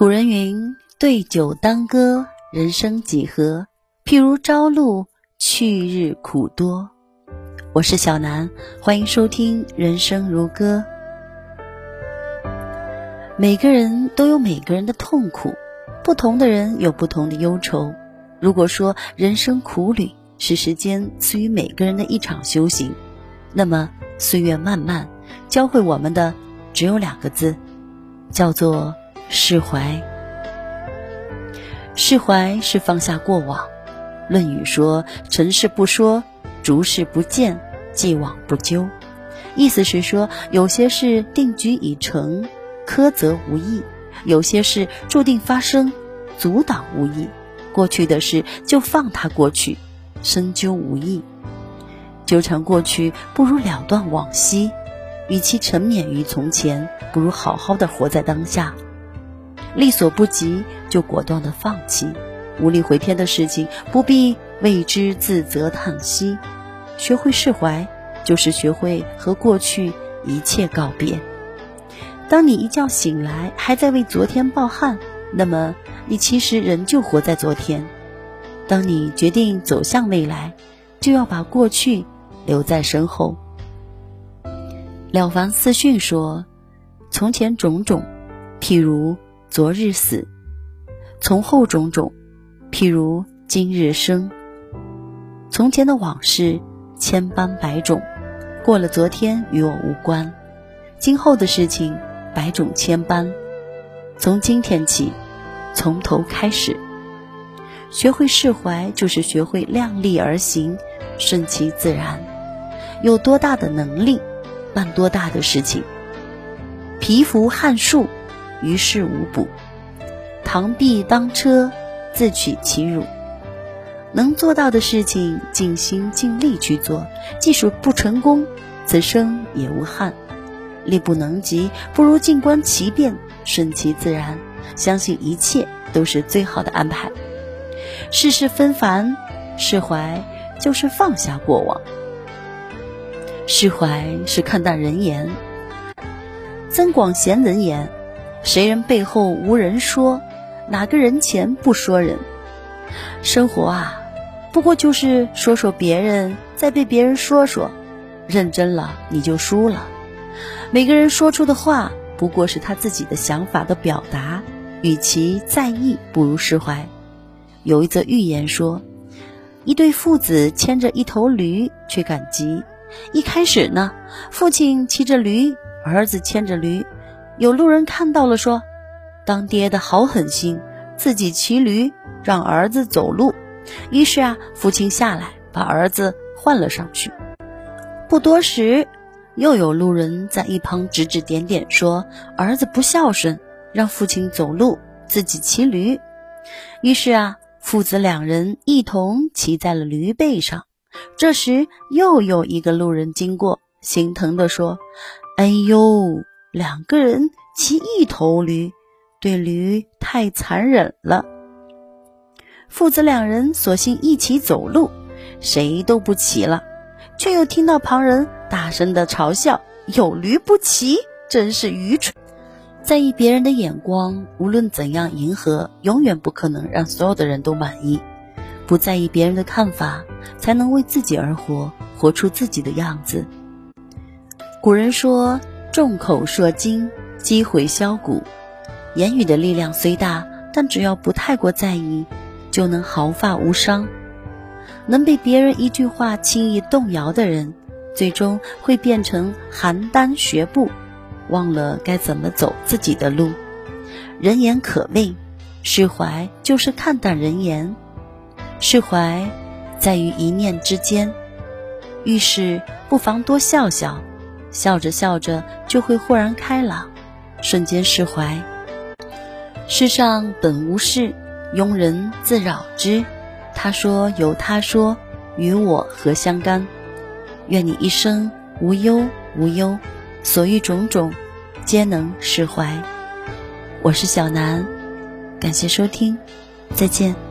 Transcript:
古人云：“对酒当歌，人生几何？譬如朝露，去日苦多。”我是小南，欢迎收听《人生如歌》。每个人都有每个人的痛苦，不同的人有不同的忧愁。如果说人生苦旅是时间赐予每个人的一场修行，那么岁月漫漫，教会我们的只有两个字，叫做释怀。释怀是放下过往。《论语》说：“尘事不说，逐事不见，既往不咎。”意思是说，有些事定局已成。苛责无益，有些事注定发生，阻挡无益。过去的事就放它过去，深究无益。纠缠过去不如了断往昔，与其沉湎于从前，不如好好的活在当下。力所不及就果断的放弃，无力回天的事情不必为之自责叹息。学会释怀，就是学会和过去一切告别。当你一觉醒来还在为昨天抱憾，那么你其实仍旧活在昨天。当你决定走向未来，就要把过去留在身后。了凡四训说：“从前种种，譬如昨日死；从后种种，譬如今日生。”从前的往事千般百种，过了昨天与我无关，今后的事情。百种千般，从今天起，从头开始，学会释怀，就是学会量力而行，顺其自然。有多大的能力，办多大的事情。蚍蜉撼树，于事无补；螳臂当车，自取其辱。能做到的事情，尽心尽力去做，即使不成功，此生也无憾。力不能及，不如静观其变，顺其自然，相信一切都是最好的安排。世事纷繁，释怀就是放下过往。释怀是看淡人言。增广贤人言：谁人背后无人说？哪个人前不说人？生活啊，不过就是说说别人，再被别人说说，认真了你就输了。每个人说出的话不过是他自己的想法的表达，与其在意，不如释怀。有一则寓言说，一对父子牵着一头驴去赶集。一开始呢，父亲骑着驴，儿子牵着驴。有路人看到了，说：“当爹的好狠心，自己骑驴，让儿子走路。”于是啊，父亲下来把儿子换了上去。不多时。又有路人在一旁指指点点，说：“儿子不孝顺，让父亲走路，自己骑驴。”于是啊，父子两人一同骑在了驴背上。这时，又有一个路人经过，心疼地说：“哎呦，两个人骑一头驴，对驴太残忍了。”父子两人索性一起走路，谁都不骑了。却又听到旁人大声的嘲笑：“有驴不骑，真是愚蠢！”在意别人的眼光，无论怎样迎合，永远不可能让所有的人都满意。不在意别人的看法，才能为自己而活，活出自己的样子。古人说：“众口铄金，积毁销骨。”言语的力量虽大，但只要不太过在意，就能毫发无伤。能被别人一句话轻易动摇的人，最终会变成邯郸学步，忘了该怎么走自己的路。人言可畏，释怀就是看淡人言。释怀在于一念之间，遇事不妨多笑笑，笑着笑着就会豁然开朗，瞬间释怀。世上本无事，庸人自扰之。他说：“由他说，与我何相干？愿你一生无忧无忧，所遇种种，皆能释怀。”我是小南，感谢收听，再见。